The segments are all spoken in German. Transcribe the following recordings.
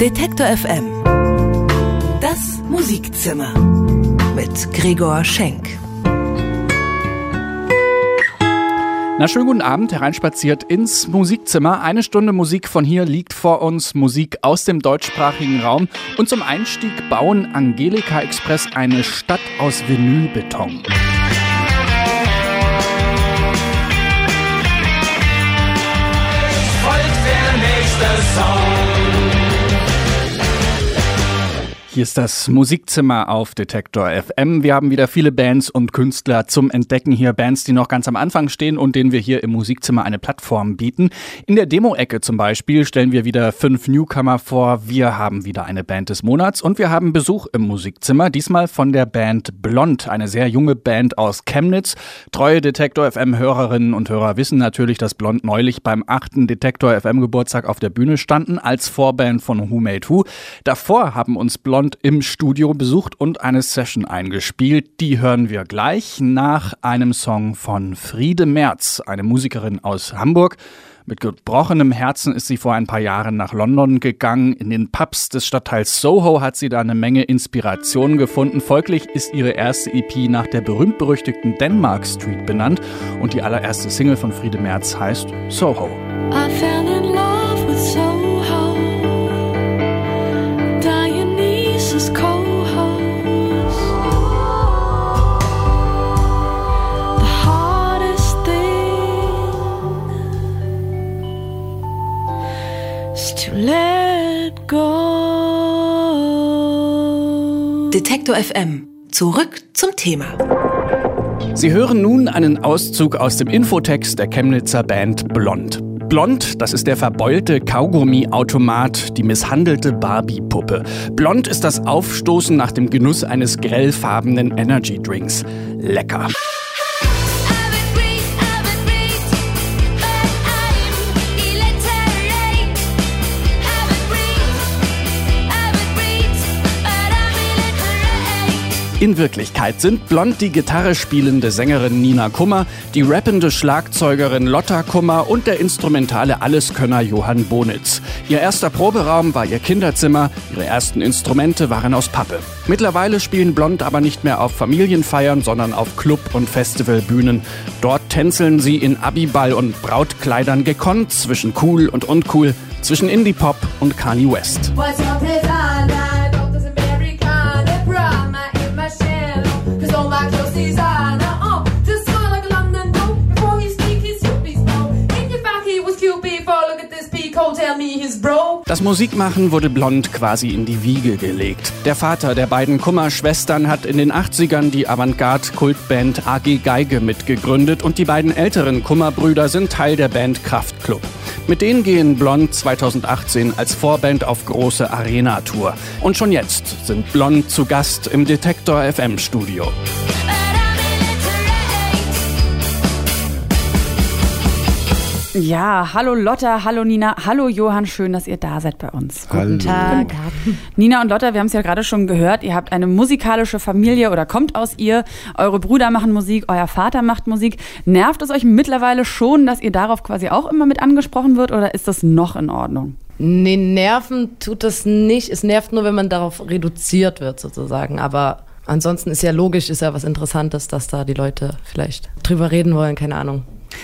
Detektor FM. Das Musikzimmer mit Gregor Schenk. Na, schönen guten Abend, hereinspaziert ins Musikzimmer. Eine Stunde Musik von hier liegt vor uns, Musik aus dem deutschsprachigen Raum. Und zum Einstieg bauen Angelika Express eine Stadt aus Vinylbeton. folgt der nächste Song. Hier ist das Musikzimmer auf Detektor FM. Wir haben wieder viele Bands und Künstler zum Entdecken hier. Bands, die noch ganz am Anfang stehen und denen wir hier im Musikzimmer eine Plattform bieten. In der Demo-Ecke zum Beispiel stellen wir wieder fünf Newcomer vor. Wir haben wieder eine Band des Monats und wir haben Besuch im Musikzimmer. Diesmal von der Band Blond, eine sehr junge Band aus Chemnitz. Treue Detektor FM Hörerinnen und Hörer wissen natürlich, dass Blond neulich beim achten Detektor FM Geburtstag auf der Bühne standen als Vorband von Who Made Who. Davor haben uns Blond im Studio besucht und eine Session eingespielt. Die hören wir gleich nach einem Song von Friede Merz, eine Musikerin aus Hamburg. Mit gebrochenem Herzen ist sie vor ein paar Jahren nach London gegangen. In den Pubs des Stadtteils Soho hat sie da eine Menge Inspiration gefunden. Folglich ist ihre erste EP nach der berühmt-berüchtigten Denmark Street benannt und die allererste Single von Friede Merz heißt Soho. I fell in love let go. Detektor FM. Zurück zum Thema. Sie hören nun einen Auszug aus dem Infotext der Chemnitzer Band Blond. Blond, das ist der verbeulte Kaugummi-Automat, die misshandelte Barbie-Puppe. Blond ist das Aufstoßen nach dem Genuss eines grellfarbenen Energy-Drinks. Lecker. In Wirklichkeit sind Blond die Gitarre spielende Sängerin Nina Kummer, die rappende Schlagzeugerin Lotta Kummer und der instrumentale Alleskönner Johann Bonitz. Ihr erster Proberaum war ihr Kinderzimmer, ihre ersten Instrumente waren aus Pappe. Mittlerweile spielen Blond aber nicht mehr auf Familienfeiern, sondern auf Club- und Festivalbühnen. Dort tänzeln sie in Abiball und Brautkleidern gekonnt zwischen cool und uncool, zwischen Indie-Pop und Kanye West. Das Musikmachen wurde Blond quasi in die Wiege gelegt. Der Vater der beiden Kummer-Schwestern hat in den 80ern die Avantgarde-Kultband AG Geige mitgegründet und die beiden älteren Kummer-Brüder sind Teil der Band Kraftklub. Mit denen gehen Blond 2018 als Vorband auf große Arena-Tour. Und schon jetzt sind Blond zu Gast im Detektor FM Ja, hallo Lotta, hallo Nina, hallo Johann, schön, dass ihr da seid bei uns. Guten Tag. Nina und Lotta, wir haben es ja gerade schon gehört, ihr habt eine musikalische Familie oder kommt aus ihr. Eure Brüder machen Musik, euer Vater macht Musik. Nervt es euch mittlerweile schon, dass ihr darauf quasi auch immer mit angesprochen wird oder ist das noch in Ordnung? Nee, nerven tut das nicht. Es nervt nur, wenn man darauf reduziert wird, sozusagen. Aber ansonsten ist ja logisch, ist ja was Interessantes, dass da die Leute vielleicht drüber reden wollen, keine Ahnung.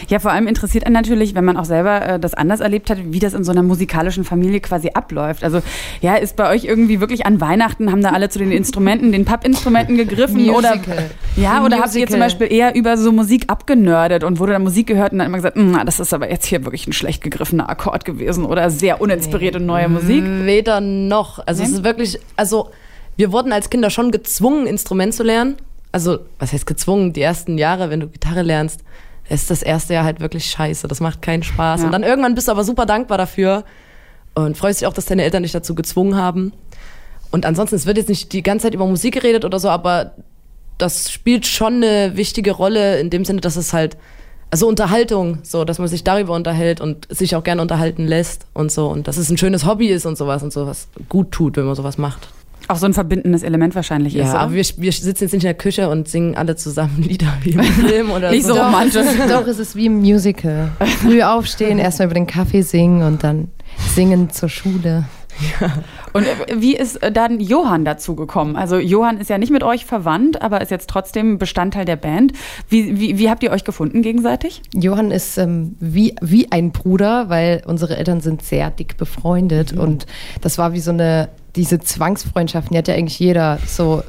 Ja, vor allem interessiert einen natürlich, wenn man auch selber äh, das anders erlebt hat, wie das in so einer musikalischen Familie quasi abläuft. Also ja, ist bei euch irgendwie wirklich an Weihnachten, haben da alle zu den Instrumenten, den Pappinstrumenten gegriffen? oder ja, oder habt ihr zum Beispiel eher über so Musik abgenördet und wurde dann Musik gehört und dann immer gesagt, "Mm, das ist aber jetzt hier wirklich ein schlecht gegriffener Akkord gewesen oder sehr uninspirierte neue Musik? Weder noch. Also Nee? es ist wirklich, also wir wurden als Kinder schon gezwungen, Instrument zu lernen. Also, was heißt gezwungen? Die ersten Jahre, wenn du Gitarre lernst, ist das erste Jahr halt wirklich scheiße. Das macht keinen Spaß. Ja. Und dann irgendwann bist du aber super dankbar dafür und freust dich auch, dass deine Eltern dich dazu gezwungen haben. Und ansonsten, es wird jetzt nicht die ganze Zeit über Musik geredet oder so, aber das spielt schon eine wichtige Rolle in dem Sinne, dass es halt, also Unterhaltung, so, dass man sich darüber unterhält und sich auch gerne unterhalten lässt und so. Und dass es ein schönes Hobby ist und sowas und sowas gut tut, wenn man sowas macht. Auch so ein verbindendes Element wahrscheinlich ist, Ja, aber wir, wir sitzen jetzt nicht in der Küche und singen alle zusammen Lieder wie im Film oder Nicht so so. romantisch. Doch, es ist wie im Musical. Früh aufstehen, erstmal über den Kaffee singen und dann singen zur Schule. Und äh, wie ist äh, dann Johann dazu gekommen? Also Johann ist ja nicht mit euch verwandt, aber ist jetzt trotzdem Bestandteil der Band. Wie, wie, wie habt ihr euch gefunden gegenseitig? Johann ist ähm, wie, wie ein Bruder, weil unsere Eltern sind sehr dick befreundet und das war wie so eine, diese Zwangsfreundschaften, die hat ja eigentlich jeder. So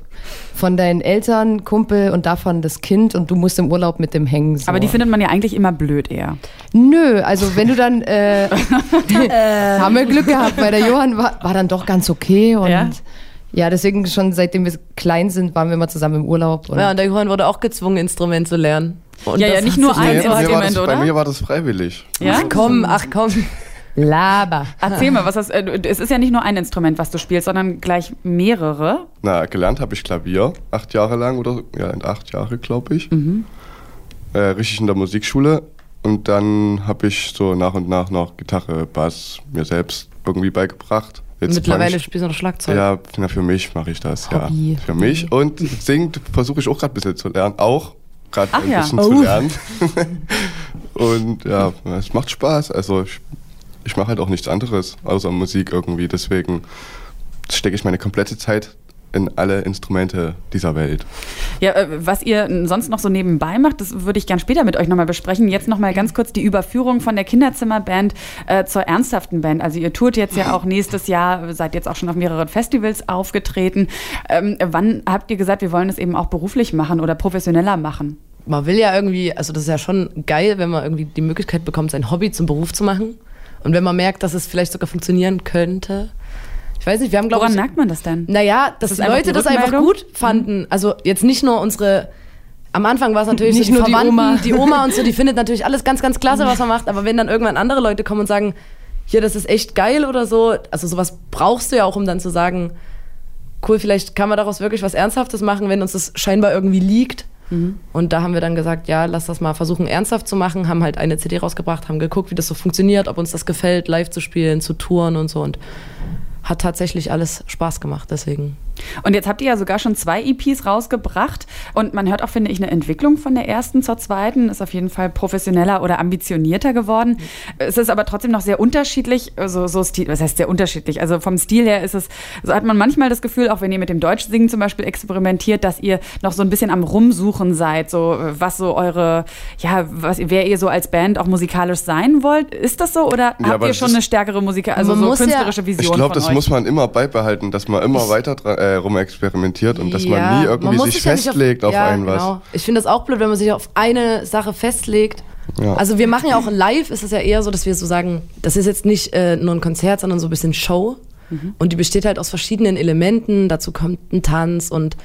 von deinen Eltern, Kumpel und davon das Kind und du musst im Urlaub mit dem hängen. So. Aber die findet man ja eigentlich immer blöd eher. Nö, also wenn du dann, äh, haben wir Glück gehabt, weil der Johann war, war dann doch ganz okay und Ja? ja? deswegen schon seitdem wir klein sind, waren wir immer zusammen im Urlaub. Und Ja, und der Johann wurde auch gezwungen, Instrument zu lernen. Und Ja, ja, nicht nur ein jetzt- bei, mir war Instrument, das, oder? bei mir war das freiwillig. Ja? Ach komm, ach komm. Laber. Erzähl mal, was das, äh, es ist ja nicht nur ein Instrument, was du spielst, sondern gleich mehrere. Na, gelernt habe ich Klavier, acht Jahre lang oder so. ja, in acht Jahre, glaube ich. Äh, richtig in der Musikschule. Und dann habe ich so nach und nach noch Gitarre, Bass mir selbst irgendwie beigebracht. Jetzt Mittlerweile ich, spielst du noch Schlagzeug. Ja, na, für mich mache ich das, Hobby. ja. Für mich. Und singt versuche ich auch gerade ein bisschen zu lernen. Auch gerade ein ja. bisschen Oh. zu lernen. und ja, es macht Spaß. Also ich, ich mache halt auch nichts anderes außer Musik irgendwie. Deswegen stecke ich meine komplette Zeit in alle Instrumente dieser Welt. Ja, äh, was ihr sonst noch so nebenbei macht, das würde ich gern später mit euch nochmal besprechen. Jetzt nochmal ganz kurz die Überführung von der Kinderzimmerband äh, zur ernsthaften Band. Also ihr tourt jetzt ja auch nächstes Jahr, seid jetzt auch schon auf mehreren Festivals aufgetreten. Ähm, wann habt ihr gesagt, wir wollen es eben auch beruflich machen oder professioneller machen? man will ja irgendwie, also das ist ja schon geil, wenn man irgendwie die Möglichkeit bekommt, sein Hobby zum Beruf zu machen. Und wenn man merkt, dass es vielleicht sogar funktionieren könnte. Ich weiß nicht, wir haben, glaube Woran ich. merkt man das denn? Naja, dass die einfach Leute die das einfach gut fanden. Also jetzt nicht nur unsere. Am Anfang war es natürlich Nicht so die nur die Verwandten, Oma. die Oma und so, die findet natürlich alles ganz, ganz klasse, was man macht. Aber wenn dann irgendwann andere Leute kommen und sagen, hier, das ist echt geil oder so, also sowas brauchst du ja auch, um dann zu sagen, cool, vielleicht kann man daraus wirklich was Ernsthaftes machen, wenn uns das scheinbar irgendwie liegt. Und da haben wir dann gesagt, ja, lass das mal versuchen, ernsthaft zu machen, haben halt eine CD rausgebracht, haben geguckt, wie das so funktioniert, ob uns das gefällt, live zu spielen, zu touren und so. Und hat tatsächlich alles Spaß gemacht, deswegen. Und jetzt habt ihr ja sogar schon zwei EPs rausgebracht und man hört auch, finde ich, eine Entwicklung von der ersten zur zweiten. Ist auf jeden Fall professioneller oder ambitionierter geworden. Es ist aber trotzdem noch sehr unterschiedlich, so, so Stil, was heißt sehr unterschiedlich? Also vom Stil her ist es, so hat man manchmal das Gefühl, auch wenn ihr mit dem Deutschsingen zum Beispiel experimentiert, dass ihr noch so ein bisschen am Rumsuchen seid, so was so eure, ja, was, wer ihr so als Band auch musikalisch sein wollt. Ist das so oder Ja, habt ihr schon eine stärkere Musik, also so muss ja- künstlerische Vision Ich glaube, von das euch? Muss man immer beibehalten, dass man immer weiter dran, äh, rumexperimentiert und dass Ja, man nie irgendwie muss sich sich festlegt auf, ja, ein was. Genau. Ich finde das auch blöd, wenn man sich auf eine Sache festlegt. Ja. Also wir machen ja auch live, ist es ja eher so, dass wir so sagen, das ist jetzt nicht äh, nur ein Konzert, sondern so ein bisschen Show. Und die besteht halt aus verschiedenen Elementen. Dazu kommt ein Tanz und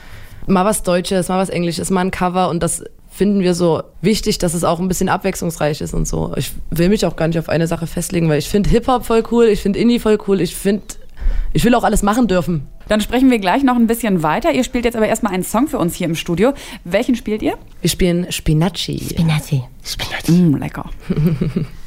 mal was Deutsches, mal was Englisches, mal ein Cover. Und das finden wir so wichtig, dass es auch ein bisschen abwechslungsreich ist und so. Ich will mich auch gar nicht auf eine Sache festlegen, weil ich finde Hip-Hop voll cool, ich finde Indie voll cool, ich finde, ich will auch alles machen dürfen. Dann sprechen wir gleich noch ein bisschen weiter. Ihr spielt jetzt aber erstmal einen Song für uns hier im Studio. Welchen spielt ihr? Wir spielen Spinacci. Spinazzi. Mm, lecker.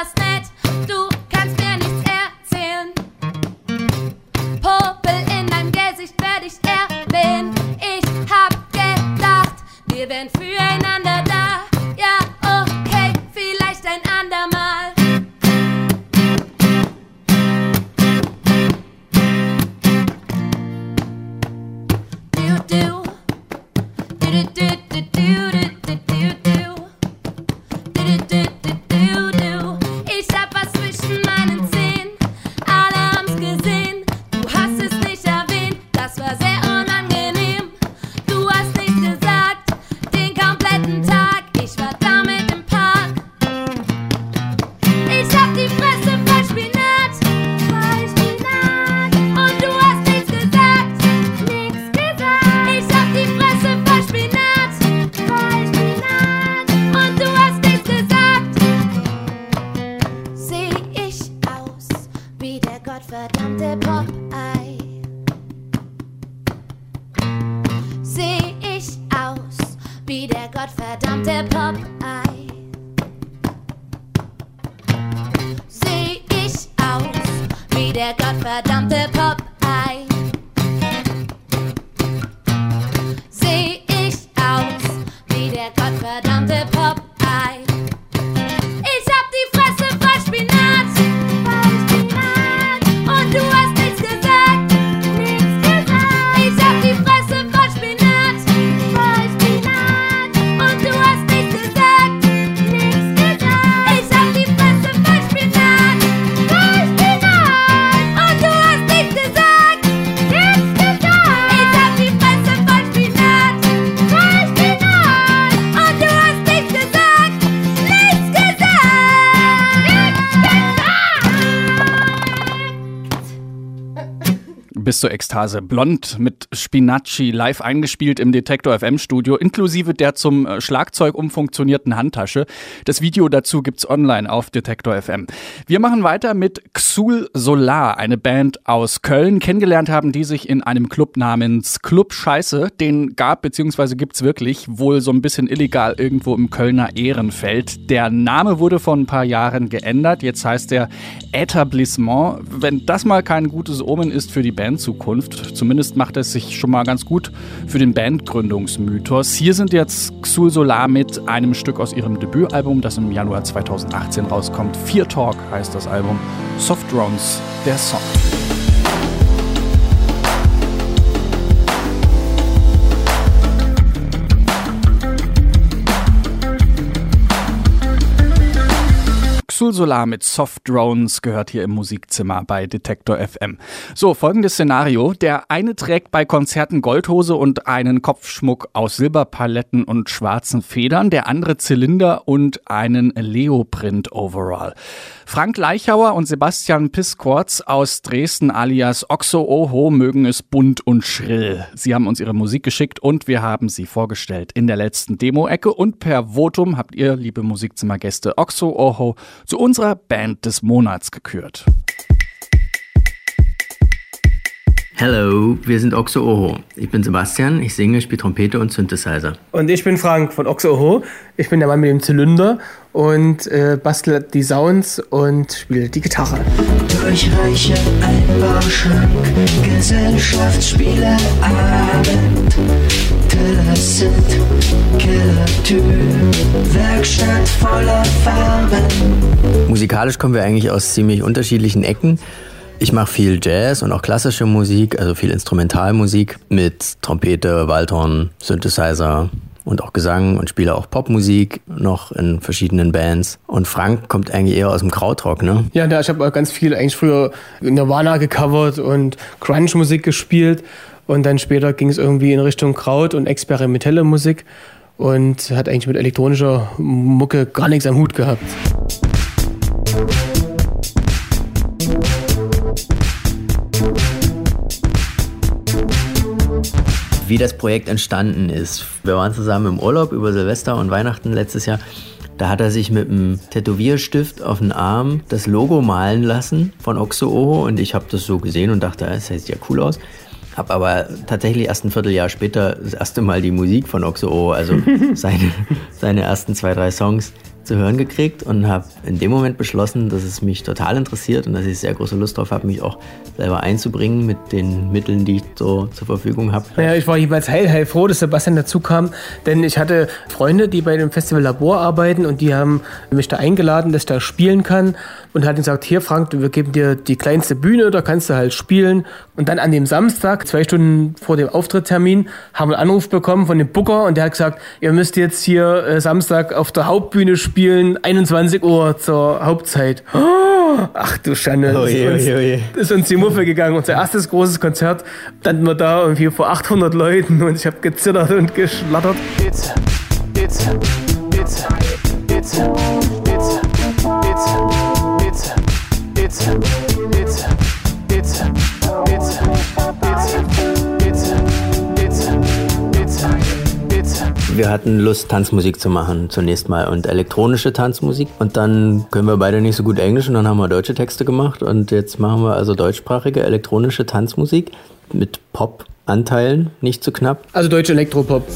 last night. Bis zur Ekstase. Blond mit Spinacci live eingespielt im Detektor FM Studio, inklusive der zum äh, Schlagzeug umfunktionierten Handtasche. Das Video dazu gibt's online auf Detektor FM. Wir machen weiter mit Xul Solar, eine Band aus Köln. Kennengelernt haben die sich in einem Club namens Club Scheiße. Den gab bzw. gibt's wirklich wohl so ein bisschen illegal irgendwo im Kölner Ehrenfeld. Der Name wurde vor ein paar Jahren geändert. Jetzt heißt er Etablissement. Wenn das mal kein gutes Omen ist für die Bandzukunft, zumindest macht es sich schon mal ganz gut für den Bandgründungsmythos. Hier sind jetzt Xul Solar mit einem Stück aus ihrem Debütalbum, das im Januar 2018 rauskommt. Fear Talk heißt das Album. Soft Drones, der Song. Xul Solar mit Soft Drones gehört hier im Musikzimmer bei Detektor FM. So, folgendes Szenario. Der eine trägt bei Konzerten Goldhose und einen Kopfschmuck aus Silberpaletten und schwarzen Federn, der andere Zylinder und einen Leoprint Overall. Frank Leichauer und Sebastian Piskortz aus Dresden alias Oxo Oho mögen es bunt und schrill. Sie haben uns ihre Musik geschickt und wir haben sie vorgestellt in der letzten Demo-Ecke und per Votum habt ihr, liebe Musikzimmergäste, Oxo Oho zu unserer Band des Monats gekürt. Hello, wir sind Oxo Oho. Ich bin Sebastian, ich singe, spiele Trompete und Synthesizer. Und ich bin Frank von Oxo Oho. Ich bin der Mann mit dem Zylinder und äh, bastel die Sounds und spiele die Gitarre. Durchreiche Einbauschrank, Gesellschaftsspiele, Abend. Teller sind Killertypen, Werkstatt voller Farben. Musikalisch kommen wir eigentlich aus ziemlich unterschiedlichen Ecken. Ich mache viel Jazz und auch klassische Musik, also viel Instrumentalmusik mit Trompete, Waldhorn, Synthesizer und auch Gesang und spiele auch Popmusik noch in verschiedenen Bands. Und Frank kommt eigentlich eher aus dem Krautrock, ne? Ja, da, ich habe ganz viel eigentlich früher Nirvana gecovert und Grunge-Musik gespielt. Und dann später ging es irgendwie in Richtung Kraut und experimentelle Musik und hat eigentlich mit elektronischer Mucke gar nichts am Hut gehabt. Wie das Projekt entstanden ist. Wir waren zusammen im Urlaub über Silvester und Weihnachten letztes Jahr. Da hat er sich mit einem Tätowierstift auf den Arm das Logo malen lassen von Oxo Oho und ich habe das so gesehen und dachte, das sieht ja cool aus. Hab aber tatsächlich erst ein Vierteljahr später das erste Mal die Musik von Oxo, also seine, seine ersten zwei, drei Songs zu hören gekriegt und habe in dem Moment beschlossen, dass es mich total interessiert und dass ich sehr große Lust darauf habe, mich auch selber einzubringen mit den Mitteln, die ich so zur Verfügung habe. Naja, ich war jeweils heil, heil froh, dass Sebastian dazu kam, denn ich hatte Freunde, die bei dem Festival Labor arbeiten und die haben mich da eingeladen, dass ich da spielen kann und hat gesagt, hier Frank, wir geben dir die kleinste Bühne, da kannst du halt spielen. Und dann an dem Samstag, zwei Stunden vor dem Auftritttermin, haben wir einen Anruf bekommen von dem Booker und der hat gesagt, ihr müsst jetzt hier äh, Samstag auf der Hauptbühne spielen, spielen 21 Uhr zur Hauptzeit. Oh, ach du Schande, oh je, ist, uns, oh je. ist uns die Muffe gegangen. Unser erstes großes Konzert standen wir da irgendwie vor 800 Leuten und ich habe gezittert und geschlattert. It's, it's, it's, it's, it's, it's, it's, it's. Wir hatten Lust, Tanzmusik zu machen zunächst mal und elektronische Tanzmusik. Und dann können wir beide nicht so gut Englisch und dann haben wir deutsche Texte gemacht. Und jetzt machen wir also deutschsprachige elektronische Tanzmusik mit Pop-Anteilen, nicht zu knapp. Also deutsche Elektropop.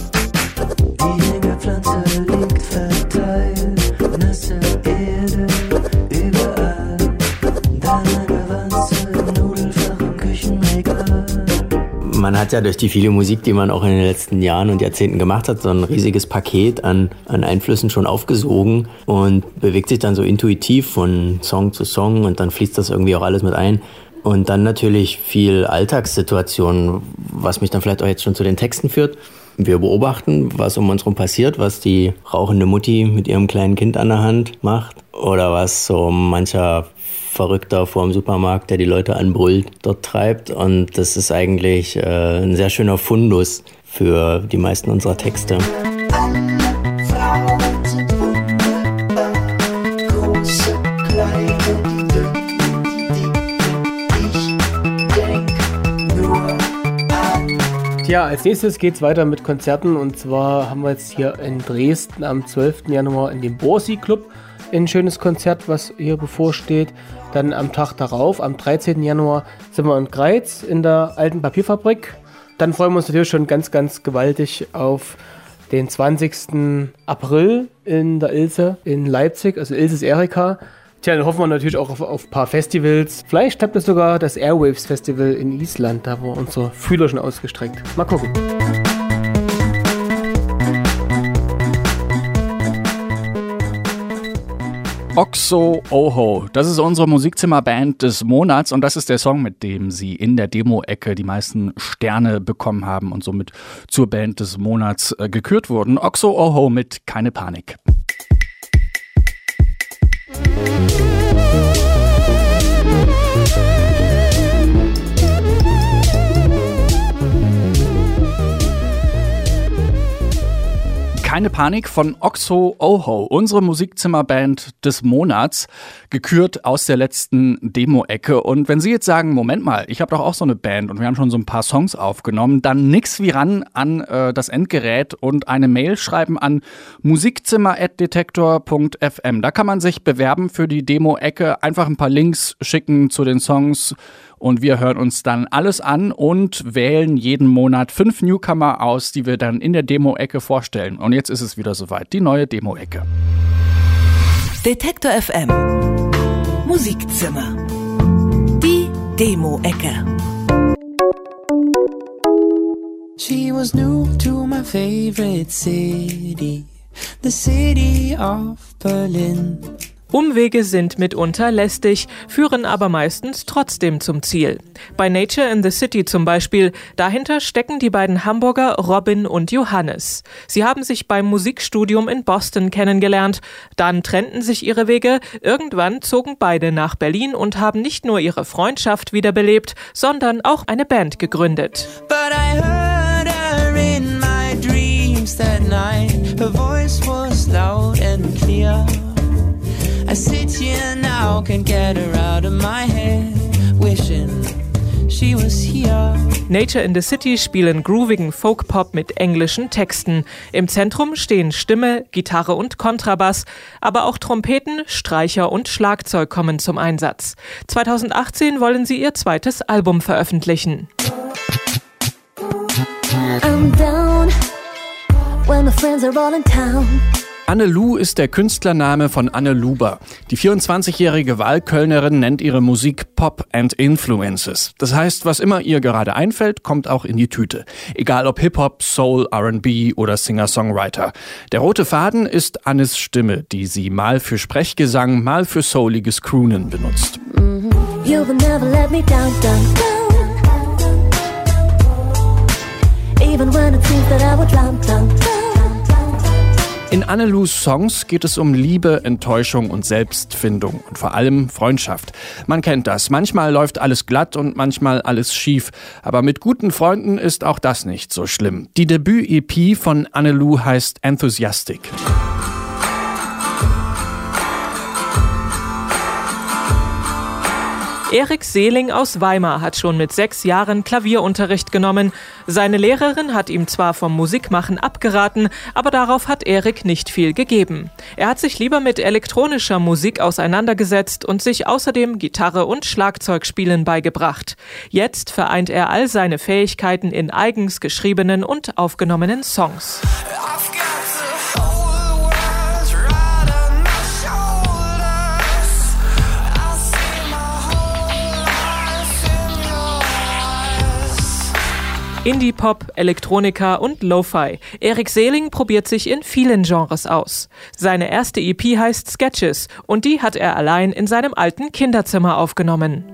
Die Hängerpflanze Man hat ja durch die viele Musik, die man auch in den letzten Jahren und Jahrzehnten gemacht hat, so ein riesiges Paket an, an Einflüssen schon aufgesogen und bewegt sich dann so intuitiv von Song zu Song und dann fließt das irgendwie auch alles mit ein. Und dann natürlich viel Alltagssituationen, was mich dann vielleicht auch jetzt schon zu den Texten führt. Wir beobachten, was um uns herum passiert, was die rauchende Mutti mit ihrem kleinen Kind an der Hand macht oder was so mancher Verrückter vor dem Supermarkt, der die Leute anbrüllt, dort treibt. Und das ist eigentlich äh, ein sehr schöner Fundus für die meisten unserer Texte. Tja, als nächstes geht's weiter mit Konzerten und zwar haben wir jetzt hier in Dresden am 12. Januar in dem Borsi Club ein schönes Konzert, was hier bevorsteht. Dann am Tag darauf, am 13. Januar, sind wir in Greiz in der alten Papierfabrik. Dann freuen wir uns natürlich schon ganz, ganz gewaltig auf den 20. April in der Ilse in Leipzig, also Ilses Erika. Tja, dann hoffen wir natürlich auch auf, ein paar Festivals. Vielleicht klappt es sogar das Airwaves Festival in Island, da haben wir unsere Fühler schon ausgestreckt. Mal gucken. Oxo Oho, das ist unsere Musikzimmerband des Monats und das ist der Song, mit dem sie in der Demo-Ecke die meisten Sterne bekommen haben und somit zur Band des Monats äh, gekürt wurden. Oxo Oho mit Keine Panik. Keine Panik von Oxo Oho, unsere Musikzimmerband des Monats, gekürt aus der letzten Demo-Ecke. Und wenn Sie jetzt sagen, Moment mal, ich habe doch auch so eine Band und wir haben schon so ein paar Songs aufgenommen, dann nix wie ran an äh, das Endgerät und eine Mail schreiben an musikzimmer.detektor.fm. Da kann man sich bewerben für die Demo-Ecke, einfach ein paar Links schicken zu den Songs und wir hören uns dann alles an und wählen jeden Monat fünf Newcomer aus, die wir dann in der Demo-Ecke vorstellen. Und jetzt ist es wieder soweit, die neue Demo-Ecke. Detektor FM. Musikzimmer. Die Demo-Ecke. She was new to my favorite city, the city of Berlin. Umwege sind mitunter lästig, führen aber meistens trotzdem zum Ziel. Bei Nature in the City zum Beispiel, dahinter stecken die beiden Hamburger Robin und Johannes. Sie haben sich beim Musikstudium in Boston kennengelernt, dann trennten sich ihre Wege, irgendwann zogen beide nach Berlin und haben nicht nur ihre Freundschaft wiederbelebt, sondern auch eine Band gegründet. That night. Her voice was loud and clear. I sit here now, can't get her out of my head. Wishing she was here. Nature in the City spielen groovigen Folk-Pop mit englischen Texten. Im Zentrum stehen Stimme, Gitarre und Kontrabass, aber auch Trompeten, Streicher und Schlagzeug kommen zum Einsatz. 2018 wollen sie ihr zweites Album veröffentlichen. I'm down when my friends are all in town. Anne Lu ist der Künstlername von Anne Luber. Die 24-jährige Wahlkölnerin nennt ihre Musik Pop and Influences. Das heißt, was immer ihr gerade einfällt, kommt auch in die Tüte. Egal ob Hip-Hop, Soul, R&B oder Singer-Songwriter. Der rote Faden ist Annes Stimme, die sie mal für Sprechgesang, mal für souliges Croonen benutzt. You will In Annelus Songs geht es um Liebe, Enttäuschung und Selbstfindung und vor allem Freundschaft. Man kennt das. Manchmal läuft alles glatt und manchmal alles schief. Aber mit guten Freunden ist auch das nicht so schlimm. Die Debüt-EP von Annelu heißt Enthusiastic. Erik Seeling aus Weimar hat schon mit sechs Jahren Klavierunterricht genommen. Seine Lehrerin hat ihm zwar vom Musikmachen abgeraten, aber darauf hat Erik nicht viel gegeben. Er hat sich lieber mit elektronischer Musik auseinandergesetzt und sich außerdem Gitarre und Schlagzeugspielen beigebracht. Jetzt vereint er all seine Fähigkeiten in eigens geschriebenen und aufgenommenen Songs. Indie-Pop, Elektronika und Lo-Fi. Erik Seeling probiert sich in vielen Genres aus. Seine erste EP heißt Sketches und die hat er allein in seinem alten Kinderzimmer aufgenommen.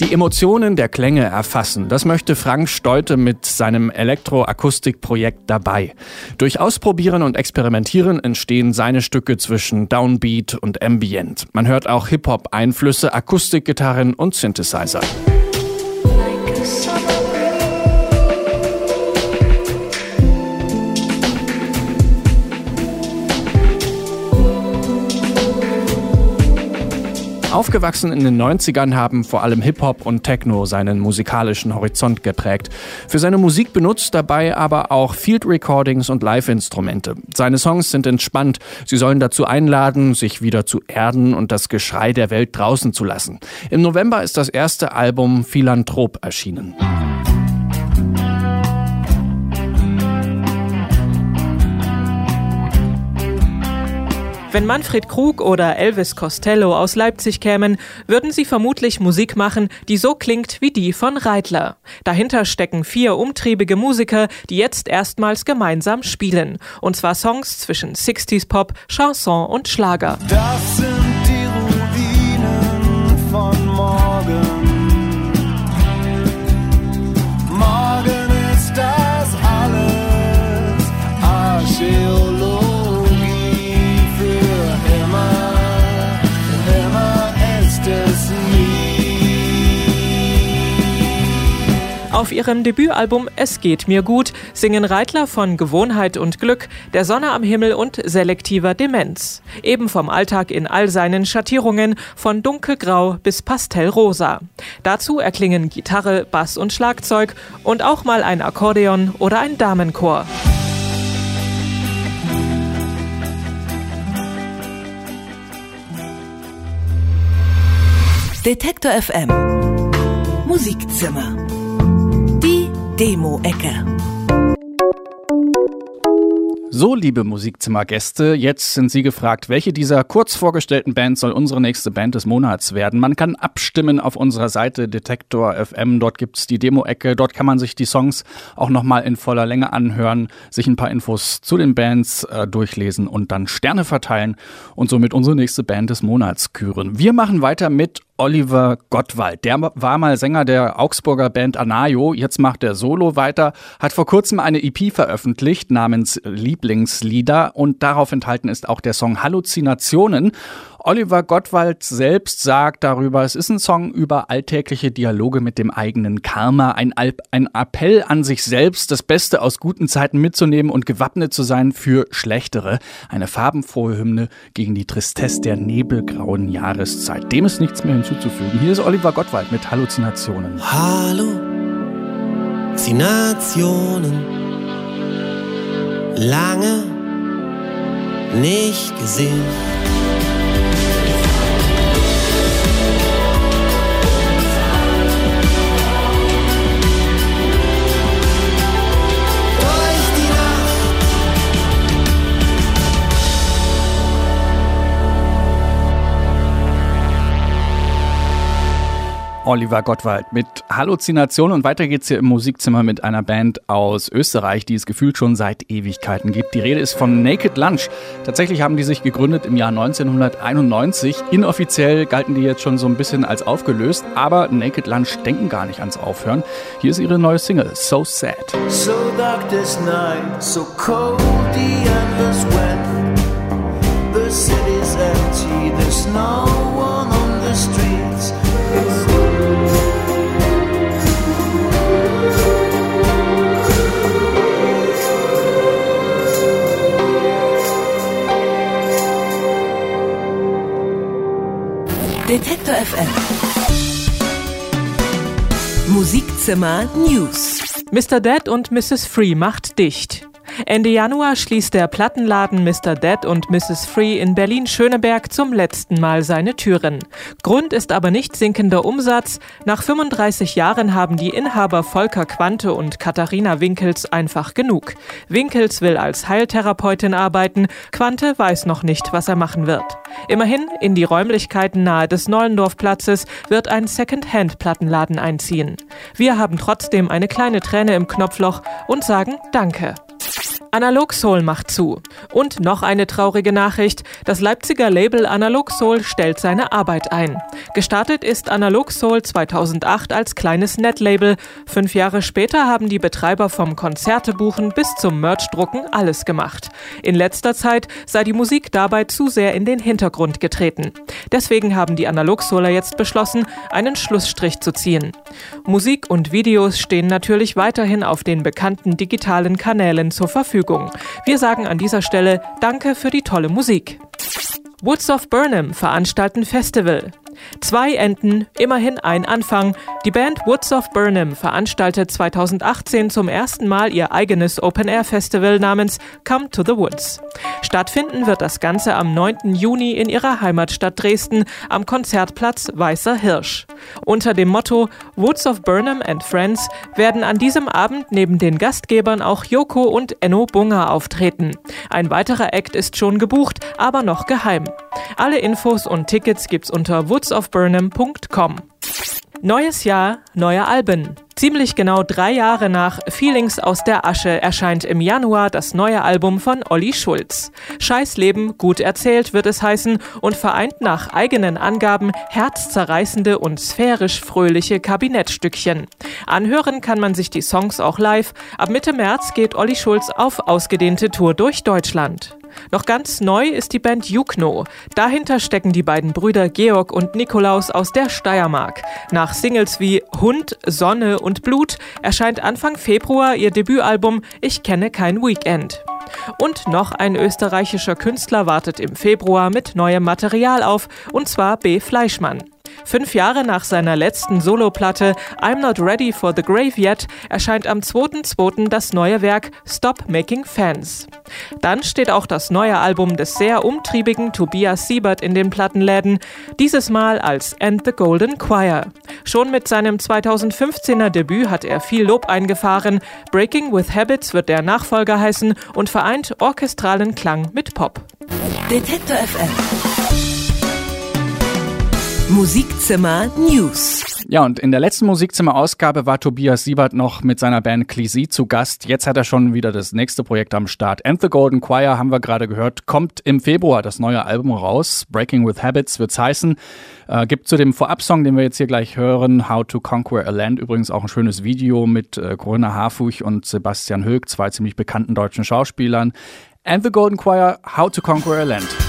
Die Emotionen der Klänge erfassen, das möchte Frank Steute mit seinem Elektroakustikprojekt dabei. Durch Ausprobieren und Experimentieren entstehen seine Stücke zwischen Downbeat und Ambient. Man hört auch Hip-Hop-Einflüsse, Akustikgitarren und Synthesizer. Aufgewachsen in den 90ern haben vor allem Hip-Hop und Techno seinen musikalischen Horizont geprägt. Für seine Musik benutzt dabei aber auch Field Recordings und Live-Instrumente. Seine Songs sind entspannt. Sie sollen dazu einladen, sich wieder zu erden und das Geschrei der Welt draußen zu lassen. Im November ist das erste Album Philanthrop erschienen. Wenn Manfred Krug oder Elvis Costello aus Leipzig kämen, würden sie vermutlich Musik machen, die so klingt wie die von Reitler. Dahinter stecken vier umtriebige Musiker, die jetzt erstmals gemeinsam spielen. Und zwar Songs zwischen 60s Pop, Chanson und Schlager. Das sind die Ruinen von morgen. Auf ihrem Debütalbum Es geht mir gut singen Reitler von Gewohnheit und Glück, der Sonne am Himmel und selektiver Demenz. Eben vom Alltag in all seinen Schattierungen, von dunkelgrau bis pastellrosa. Dazu erklingen Gitarre, Bass und Schlagzeug und auch mal ein Akkordeon oder ein Damenchor. Detektor FM Musikzimmer. Demo-Ecke. So, liebe Musikzimmergäste, jetzt sind Sie gefragt, welche dieser kurz vorgestellten Bands soll unsere nächste Band des Monats werden? Man kann abstimmen auf unserer Seite Detektor FM. Dort gibt's die Demo-Ecke. Dort kann man sich die Songs auch nochmal in voller Länge anhören, sich ein paar Infos zu den Bands äh, durchlesen und dann Sterne verteilen und somit unsere nächste Band des Monats küren. Wir machen weiter mit Oliver Gottwald. Der war mal Sänger der Augsburger Band Anayo. Jetzt macht er Solo weiter, hat vor kurzem eine EP veröffentlicht namens Lieblingslieder und darauf enthalten ist auch der Song Halluzinationen. Oliver Gottwald selbst sagt darüber, es ist ein Song über alltägliche Dialoge mit dem eigenen Karma, ein, Alp, ein Appell an sich selbst, das Beste aus guten Zeiten mitzunehmen und gewappnet zu sein für schlechtere. Eine farbenfrohe Hymne gegen die Tristesse der nebelgrauen Jahreszeit. Dem ist nichts mehr hinzuzufügen. Hier ist Oliver Gottwald mit Halluzinationen. Halluzinationen. Lange nicht gesehen. Oliver Gottwald mit Halluzination und weiter geht's hier im Musikzimmer mit einer Band aus Österreich, die es gefühlt schon seit Ewigkeiten gibt. Die Rede ist von Naked Lunch. Tatsächlich haben die sich gegründet im Jahr 1991. Inoffiziell galten die jetzt schon so ein bisschen als aufgelöst, aber Naked Lunch denken gar nicht ans Aufhören. Hier ist ihre neue Single So Sad. So dark this night, so cold, the endless wet. The city's empty, there's no Detektor FM. Musikzimmer News. Mr. Dead und Mrs. Free macht dicht. Ende Januar schließt der Plattenladen Mr. Dead und Mrs. Free in Berlin-Schöneberg zum letzten Mal seine Türen. Grund ist aber nicht sinkender Umsatz. Nach 35 Jahren haben die Inhaber Volker Quante und Katharina Winkels einfach genug. Winkels will als Heiltherapeutin arbeiten, Quante weiß noch nicht, was er machen wird. Immerhin, in die Räumlichkeiten nahe des Nollendorfplatzes wird ein Second-Hand-Plattenladen einziehen. Wir haben trotzdem eine kleine Träne im Knopfloch und sagen Danke. Analog Soul macht zu. Und noch eine traurige Nachricht. Das Leipziger Label Analog Soul stellt seine Arbeit ein. Gestartet ist Analog Soul 2008 als kleines Netlabel. Fünf Jahre später haben die Betreiber vom Konzertebuchen bis zum Merchdrucken alles gemacht. In letzter Zeit sei die Musik dabei zu sehr in den Hintergrund getreten. Deswegen haben die Analog Souler jetzt beschlossen, einen Schlussstrich zu ziehen. Musik und Videos stehen natürlich weiterhin auf den bekannten digitalen Kanälen zur Verfügung. Wir sagen an dieser Stelle Danke für die tolle Musik. Woods of Burnham veranstalten Festival. Zwei Enden, immerhin ein Anfang. Die Band Woods of Burnham veranstaltet 2018 zum ersten Mal ihr eigenes Open-Air-Festival namens Come to the Woods. Stattfinden wird das Ganze am 9. Juni in ihrer Heimatstadt Dresden am Konzertplatz Weißer Hirsch. Unter dem Motto Woods of Burnham and Friends werden an diesem Abend neben den Gastgebern auch Joko und Enno Bunger auftreten. Ein weiterer Act ist schon gebucht, aber noch geheim. Alle Infos und Tickets gibt's unter woodsofburnham.com. Neues Jahr, neue Alben. Ziemlich genau drei Jahre nach Feelings aus der Asche erscheint im Januar das neue Album von Olli Schulz. Scheiß Leben, gut erzählt wird es heißen und vereint nach eigenen Angaben herzzerreißende und sphärisch fröhliche Kabinettstückchen. Anhören kann man sich die Songs auch live. Ab Mitte März geht Olli Schulz auf ausgedehnte Tour durch Deutschland. Noch ganz neu ist die Band Jukno. Dahinter stecken die beiden Brüder Georg und Nikolaus aus der Steiermark. Nach Singles wie Hund, Sonne und Blut erscheint Anfang Februar ihr Debütalbum Ich kenne kein Weekend. Und noch ein österreichischer Künstler wartet im Februar mit neuem Material auf, und zwar B. Fleischmann. Fünf Jahre nach seiner letzten Soloplatte I'm Not Ready for the Grave Yet erscheint am 2.2. das neue Werk Stop Making Fans. Dann steht auch das neue Album des sehr umtriebigen Tobias Siebert in den Plattenläden, dieses Mal als And the Golden Choir. Schon mit seinem 2015er Debüt hat er viel Lob eingefahren. Breaking with Habits wird der Nachfolger heißen und vereint orchestralen Klang mit Pop. Detektor FM. Musikzimmer News. Ja, und in der letzten Musikzimmer-Ausgabe war Tobias Siebert noch mit seiner Band Clisi zu Gast. Jetzt hat er schon wieder das nächste Projekt am Start. And the Golden Choir haben wir gerade gehört, kommt im Februar das neue Album raus. Breaking with Habits wird's heißen. Äh, gibt zu dem Vorabsong, den wir jetzt hier gleich hören, How to Conquer a Land, übrigens auch ein schönes Video mit äh, Corinna Harfuch und Sebastian Höck, zwei ziemlich bekannten deutschen Schauspielern. And the Golden Choir, How to Conquer a Land.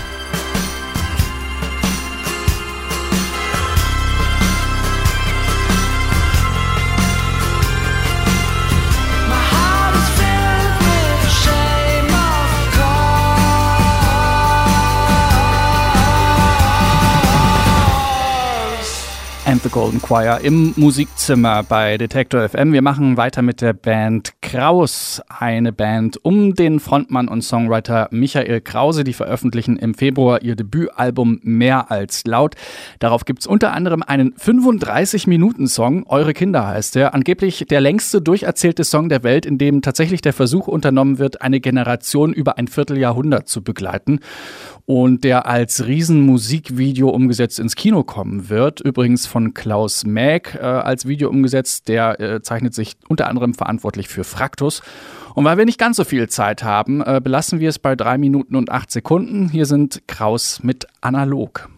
And the Golden Choir im Musikzimmer bei Detector FM. Wir machen weiter mit der Band Kraus, eine Band um den Frontmann und Songwriter Michael Krause. Die veröffentlichen im Februar ihr Debütalbum Mehr als laut. Darauf gibt's unter anderem einen 35-Minuten-Song, Eure Kinder heißt der. Angeblich der längste durcherzählte Song der Welt, in dem tatsächlich der Versuch unternommen wird, eine Generation über ein Vierteljahrhundert zu begleiten und der als Riesenmusikvideo umgesetzt ins Kino kommen wird. Übrigens von Klaus Mäg äh, als Video umgesetzt. Der äh, zeichnet sich unter anderem verantwortlich für Fraktus. Und weil wir nicht ganz so viel Zeit haben, äh, belassen wir es bei drei Minuten und acht Sekunden. Hier sind Kraus mit Analog.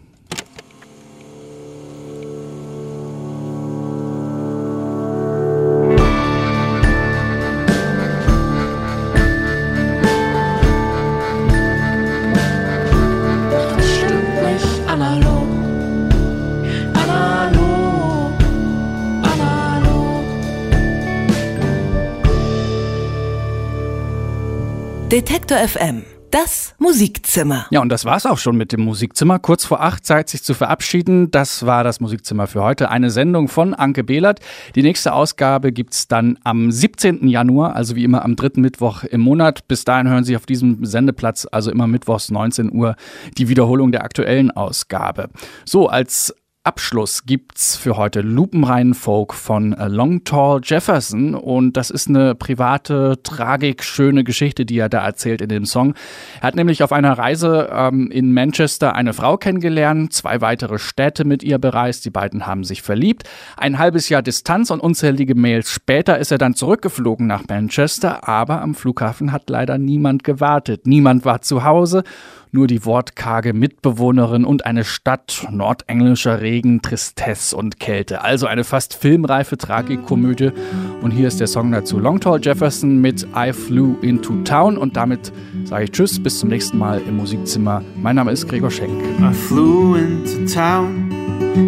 Detektor FM. Das Musikzimmer. Ja, und das war's auch schon mit dem Musikzimmer. Kurz vor acht Zeit, sich zu verabschieden. Das war das Musikzimmer für heute. Eine Sendung von Anke Behlert. Die nächste Ausgabe gibt's dann am 17. Januar, also wie immer am dritten Mittwoch im Monat. Bis dahin hören Sie auf diesem Sendeplatz, also immer mittwochs 19 Uhr, die Wiederholung der aktuellen Ausgabe. So, als Abschluss gibt's für heute lupenreinen Folk von äh, Long Tall Jefferson und das ist eine private, tragik schöne Geschichte, die er da erzählt in dem Song. Er hat nämlich auf einer Reise ähm, in Manchester eine Frau kennengelernt, zwei weitere Städte mit ihr bereist, die beiden haben sich verliebt. Ein halbes Jahr Distanz und unzählige Mails später ist er dann zurückgeflogen nach Manchester, aber am Flughafen hat leider niemand gewartet. Niemand war zu Hause nur die wortkarge Mitbewohnerin und eine Stadt nordenglischer Regen, Tristesse und Kälte. Also eine fast filmreife Tragikkomödie. Und hier ist der Song dazu. Long Tall Jefferson mit I Flew Into Town. Und damit sage ich Tschüss, bis zum nächsten Mal im Musikzimmer. Mein Name ist Gregor Schenk. I flew into town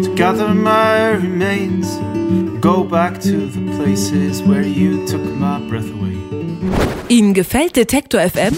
to gather my remains, go back to the places where you took my breath away. Ihnen gefällt Detektor FM?